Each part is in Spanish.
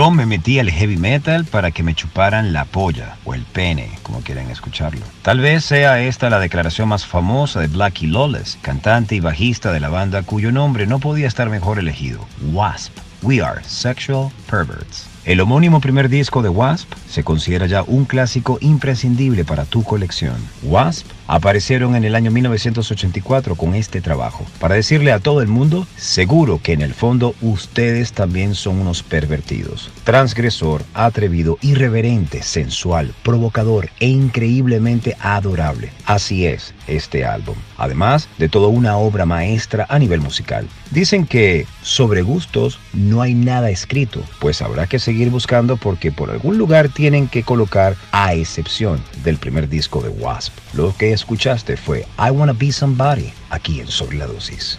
Yo me metí al heavy metal para que me chuparan la polla o el pene, como quieran escucharlo. Tal vez sea esta la declaración más famosa de Blackie Lawless, cantante y bajista de la banda cuyo nombre no podía estar mejor elegido, Wasp. We are sexual perverts. El homónimo primer disco de Wasp se considera ya un clásico imprescindible para tu colección. Wasp aparecieron en el año 1984 con este trabajo, para decirle a todo el mundo, seguro que en el fondo ustedes también son unos pervertidos. Transgresor, atrevido, irreverente, sensual, provocador e increíblemente adorable. Así es este álbum, además de toda una obra maestra a nivel musical. Dicen que sobre gustos no hay nada escrito, pues habrá que seguir buscando porque por algún lugar tienen que colocar a excepción del primer disco de Wasp. Lo que escuchaste fue I Wanna Be Somebody aquí en Sobre la Dosis.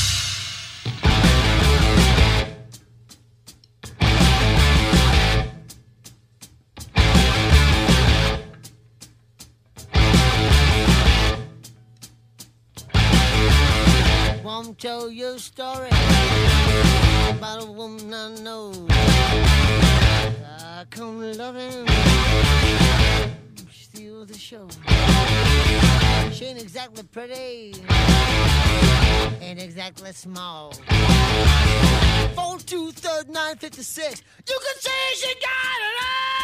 Exactly pretty, ain't exactly small. Four two third nine fifty six. You can say she got it all.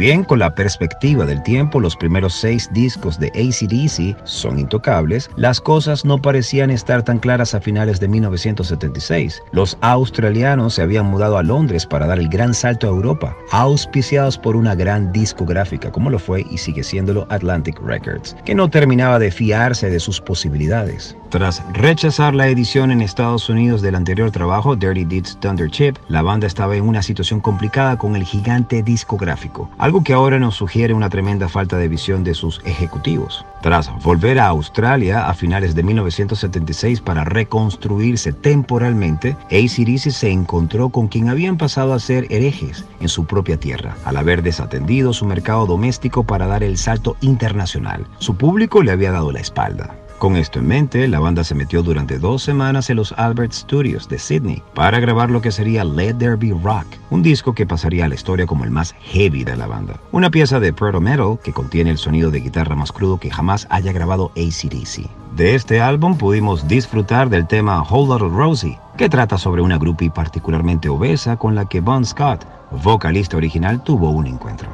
Bien con la perspectiva del tiempo los primeros seis discos de ACDC son intocables, las cosas no parecían estar tan claras a finales de 1976. Los australianos se habían mudado a Londres para dar el gran salto a Europa, auspiciados por una gran discográfica como lo fue y sigue siéndolo Atlantic Records, que no terminaba de fiarse de sus posibilidades. Tras rechazar la edición en Estados Unidos del anterior trabajo, Dirty Deeds Thunder Chip, la banda estaba en una situación complicada con el gigante discográfico, algo que ahora nos sugiere una tremenda falta de visión de sus ejecutivos. Tras volver a Australia a finales de 1976 para reconstruirse temporalmente, ACDC se encontró con quien habían pasado a ser herejes en su propia tierra, al haber desatendido su mercado doméstico para dar el salto internacional. Su público le había dado la espalda. Con esto en mente, la banda se metió durante dos semanas en los Albert Studios de Sydney para grabar lo que sería Let There Be Rock, un disco que pasaría a la historia como el más heavy de la banda. Una pieza de proto metal que contiene el sonido de guitarra más crudo que jamás haya grabado ACDC. De este álbum pudimos disfrutar del tema Whole Lotta Rosie, que trata sobre una groupie particularmente obesa con la que Bon Scott, vocalista original, tuvo un encuentro.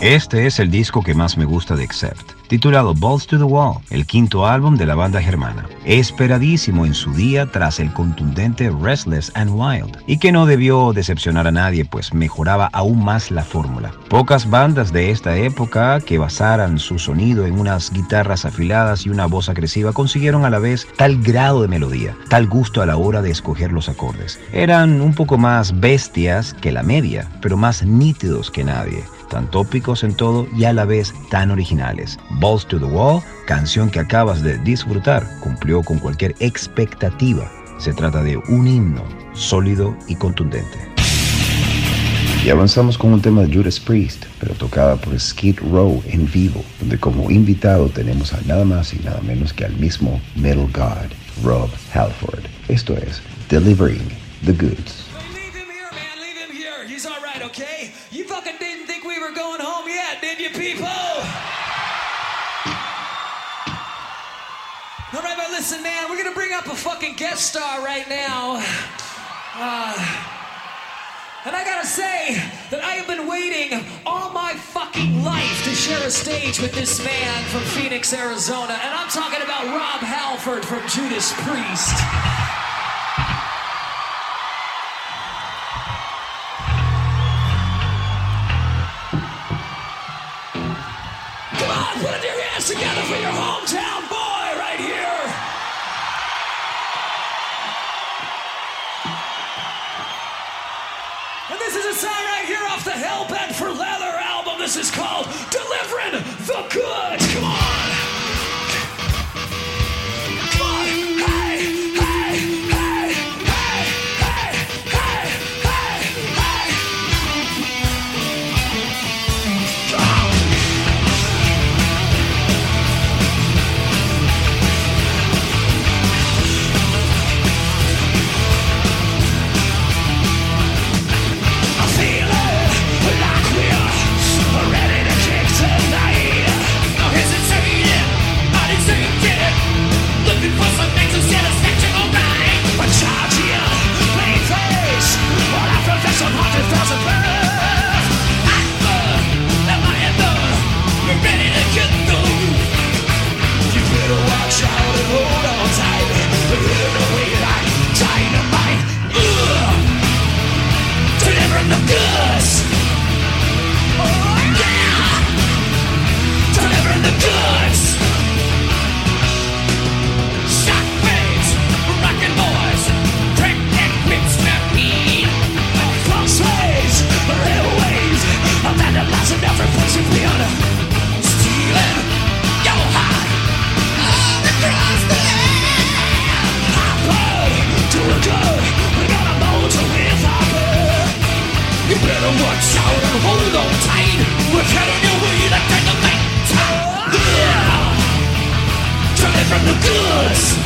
Este es el disco que más me gusta de Accept, titulado Balls to the Wall, el quinto álbum de la banda germana, esperadísimo en su día tras el contundente Restless and Wild, y que no debió decepcionar a nadie, pues mejoraba aún más la fórmula. Pocas bandas de esta época que basaran su sonido en unas guitarras afiladas y una voz agresiva consiguieron a la vez tal grado de melodía, tal gusto a la hora de escoger los acordes. Eran un poco más bestias que la media, pero más nítidos que nadie tan tópicos en todo y a la vez tan originales. Balls to the Wall, canción que acabas de disfrutar, cumplió con cualquier expectativa. Se trata de un himno sólido y contundente. Y avanzamos con un tema de Judas Priest, pero tocada por Skid Row en vivo, donde como invitado tenemos a nada más y nada menos que al mismo Metal God, Rob Halford. Esto es Delivering the Goods. Yet, did you, people? All right, but listen, man. We're gonna bring up a fucking guest star right now. Uh, and I gotta say that I have been waiting all my fucking life to share a stage with this man from Phoenix, Arizona. And I'm talking about Rob Halford from Judas Priest. Come on, put your hands together for your hometown boy Delivering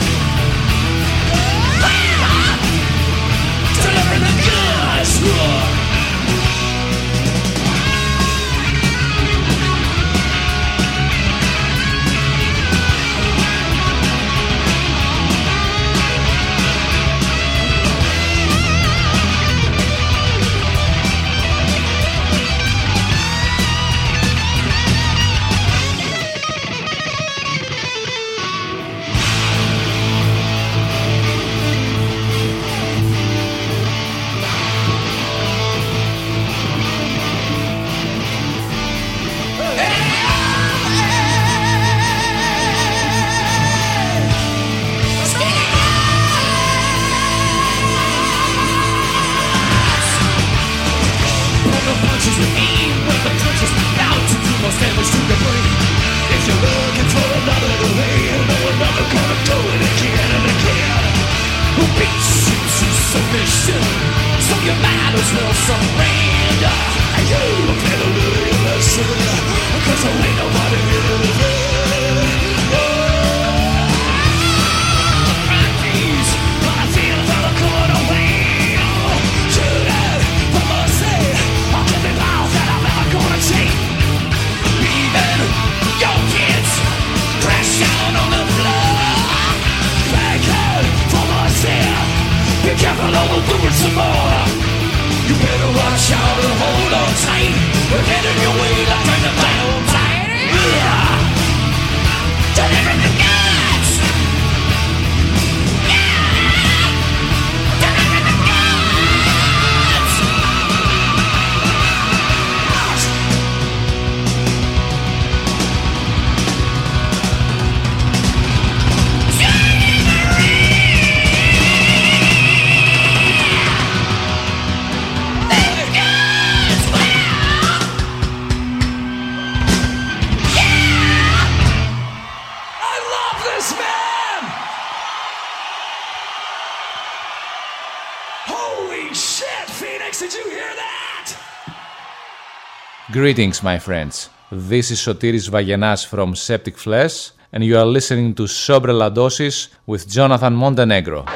Greetings, my friends. This is Sotiris Vagenas from Septic Flesh, and you are listening to Sobre Dosis with Jonathan Montenegro.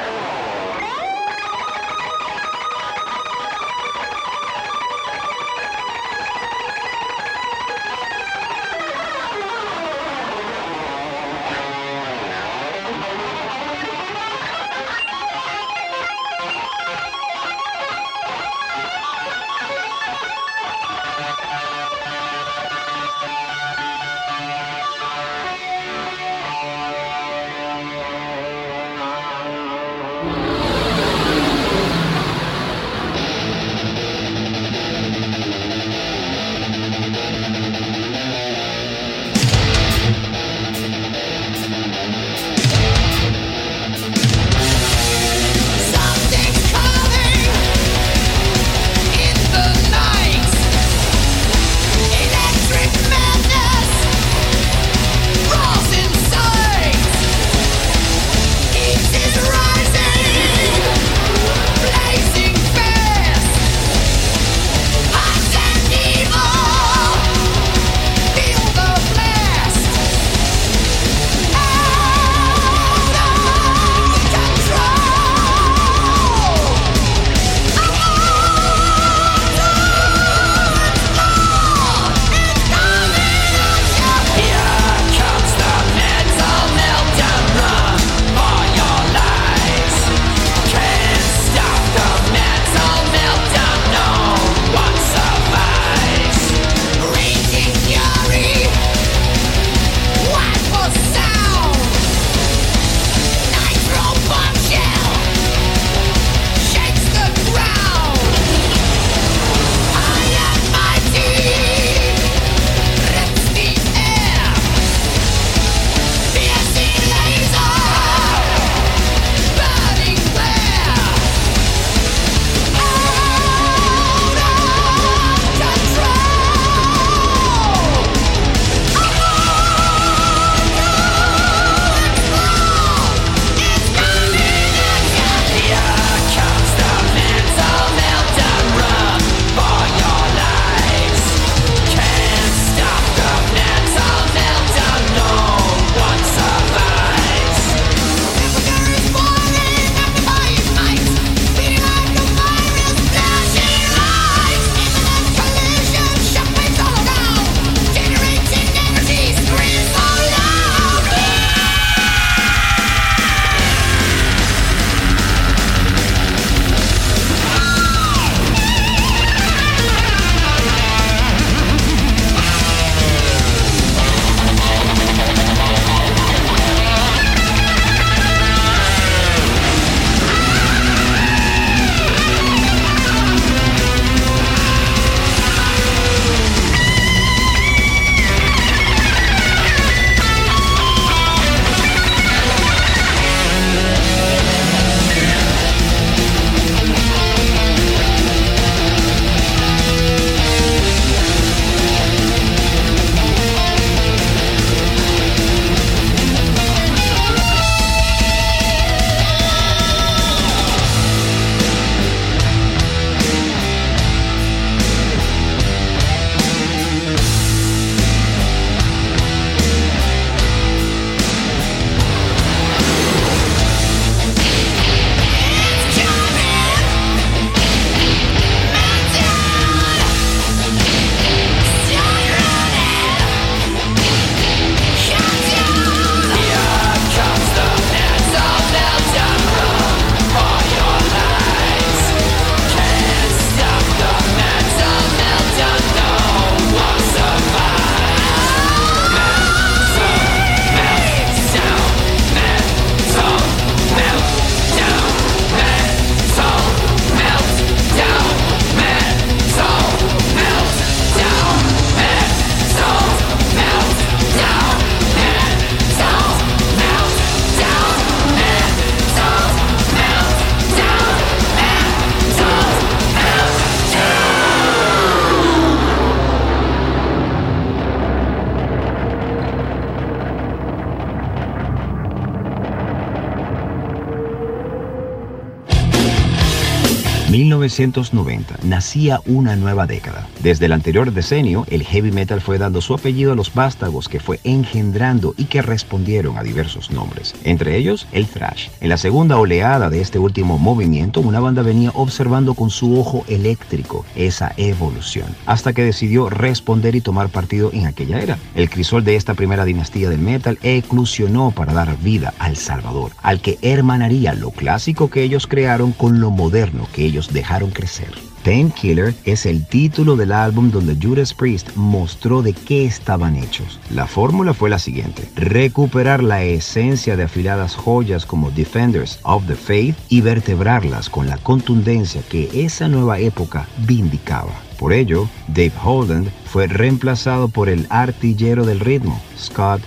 1990 nacía una nueva década. Desde el anterior decenio, el heavy metal fue dando su apellido a los vástagos que fue engendrando y que respondieron a diversos nombres, entre ellos el thrash. En la segunda oleada de este último movimiento, una banda venía observando con su ojo eléctrico esa evolución, hasta que decidió responder y tomar partido en aquella era. El crisol de esta primera dinastía del metal eclusionó para dar vida al Salvador, al que hermanaría lo clásico que ellos crearon con lo moderno que ellos dejaron crecer. Painkiller es el título del álbum donde Judas Priest mostró de qué estaban hechos. La fórmula fue la siguiente: recuperar la esencia de afiladas joyas como Defenders of the Faith y vertebrarlas con la contundencia que esa nueva época vindicaba. Por ello, Dave Holden fue reemplazado por el artillero del ritmo, Scott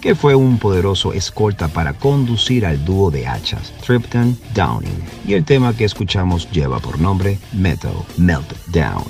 Que fue un poderoso escolta para conducir al dúo de hachas, Tripton Downing. Y el tema que escuchamos lleva por nombre Metal Meltdown.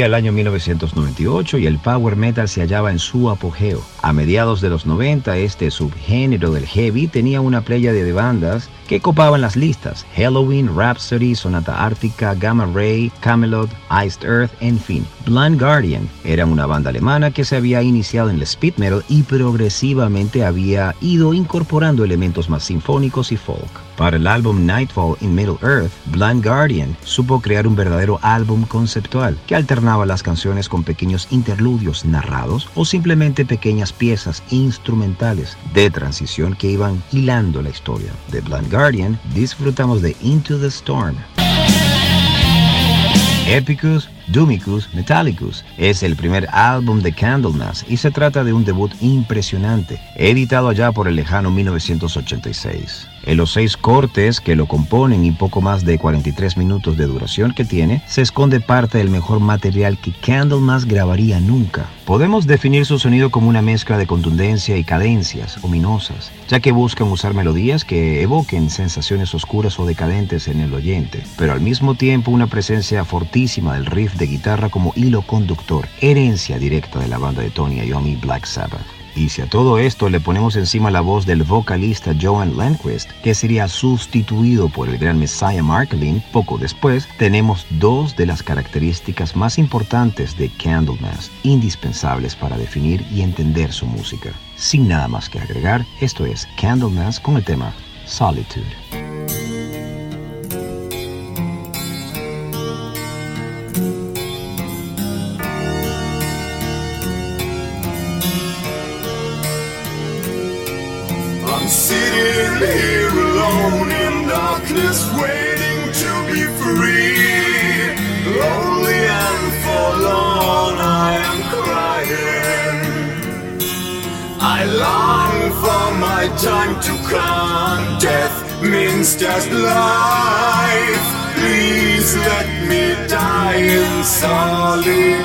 El año 1998 y el power metal se hallaba en su apogeo. A mediados de los 90, este subgénero del heavy tenía una playa de bandas que copaban las listas. Halloween, Rhapsody, Sonata Ártica, Gamma Ray, Camelot, Iced Earth, en fin. Blind Guardian era una banda alemana que se había iniciado en el speed metal y progresivamente había ido incorporando elementos más sinfónicos y folk. Para el álbum Nightfall in Middle Earth, Blind Guardian supo crear un verdadero álbum conceptual que alternaba las canciones con pequeños interludios narrados o simplemente pequeñas piezas instrumentales de transición que iban hilando la historia. De Blind Guardian disfrutamos de Into the Storm. Epicus, Doomicus, Metallicus es el primer álbum de Candlemas y se trata de un debut impresionante, editado allá por el lejano 1986. En los seis cortes que lo componen y poco más de 43 minutos de duración que tiene, se esconde parte del mejor material que Candlemas grabaría nunca. Podemos definir su sonido como una mezcla de contundencia y cadencias ominosas, ya que buscan usar melodías que evoquen sensaciones oscuras o decadentes en el oyente, pero al mismo tiempo una presencia fortísima del riff de guitarra como hilo conductor, herencia directa de la banda de Tony Iommi Black Sabbath. Y si a todo esto le ponemos encima la voz del vocalista Joan Landquist, que sería sustituido por el gran Messiah Marklin poco después, tenemos dos de las características más importantes de Candlemas, indispensables para definir y entender su música. Sin nada más que agregar, esto es Candlemas con el tema Solitude. Just life. Please let me die in solitude.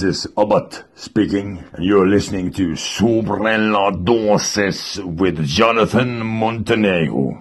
This is Abbott speaking, and you're listening to Sobre la with Jonathan Montenegro.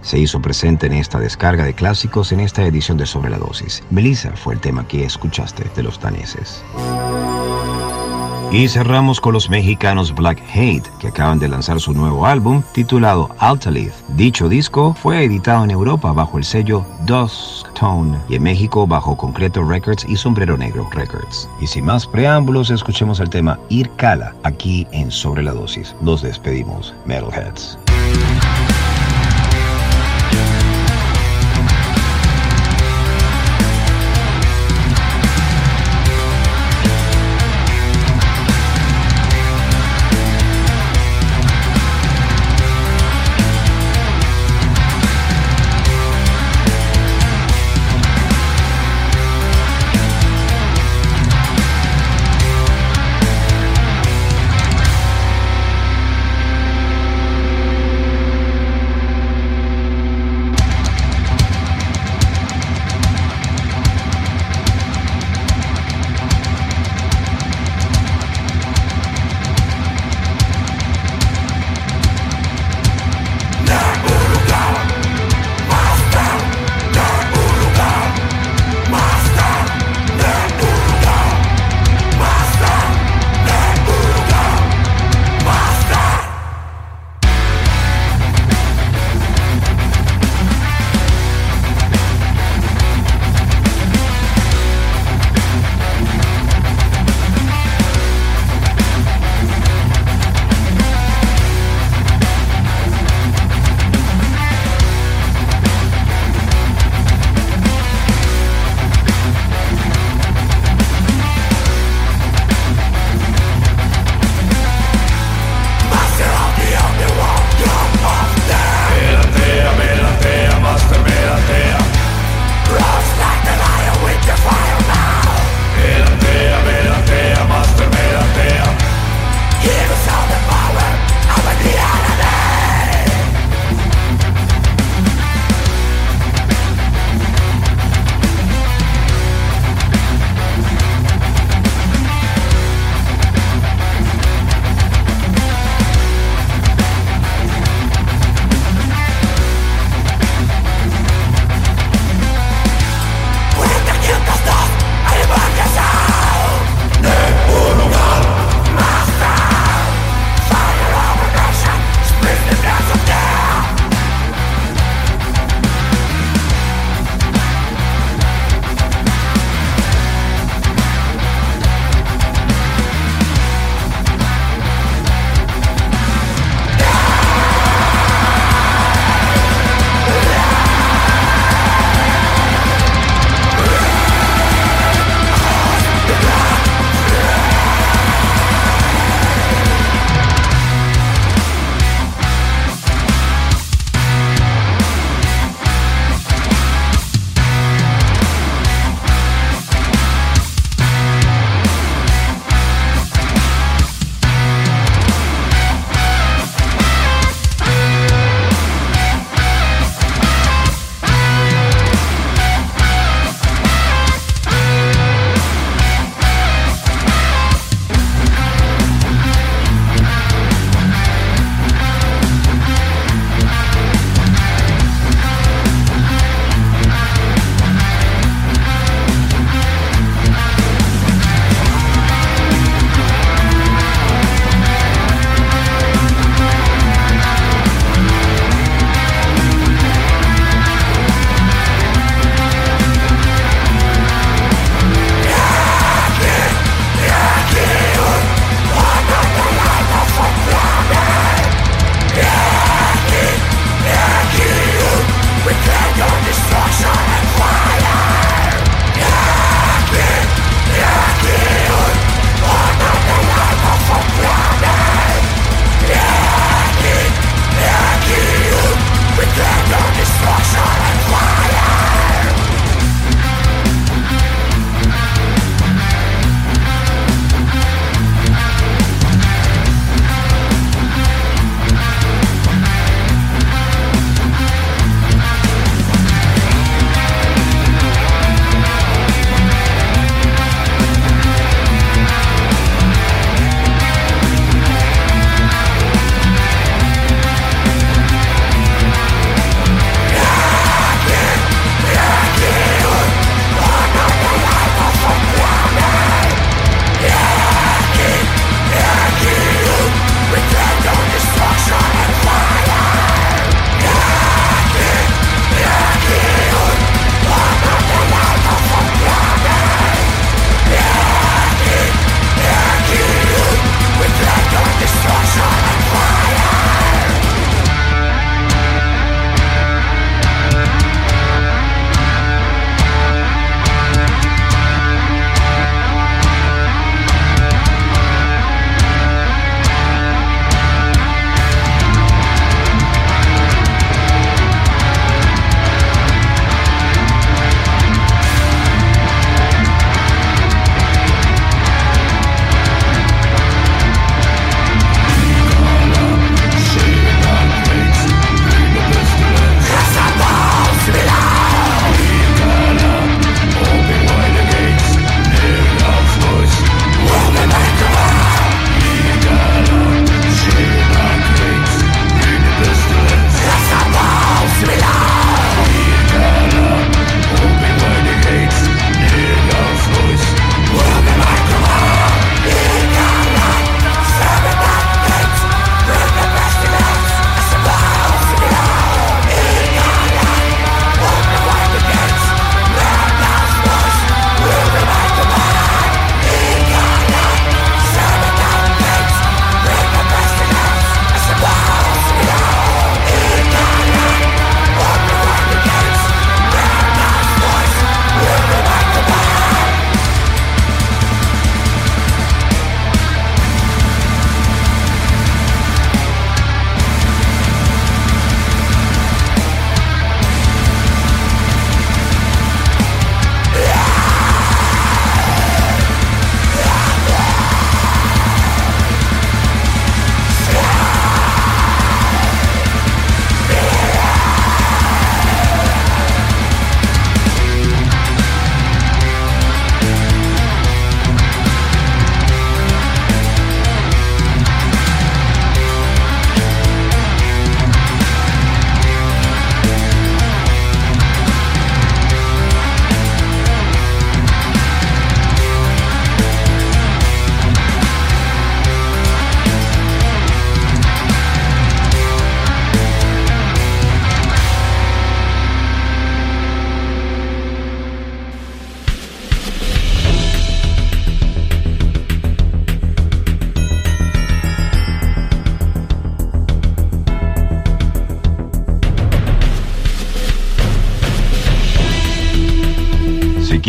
Se hizo presente en esta descarga de clásicos en esta edición de Sobre la Dosis. Melissa fue el tema que escuchaste de los daneses. Y cerramos con los mexicanos Black Hate, que acaban de lanzar su nuevo álbum titulado Altalith. Dicho disco fue editado en Europa bajo el sello Dusk Tone y en México bajo Concreto Records y Sombrero Negro Records. Y sin más preámbulos, escuchemos el tema Ir Cala aquí en Sobre la Dosis. Los despedimos, Metalheads.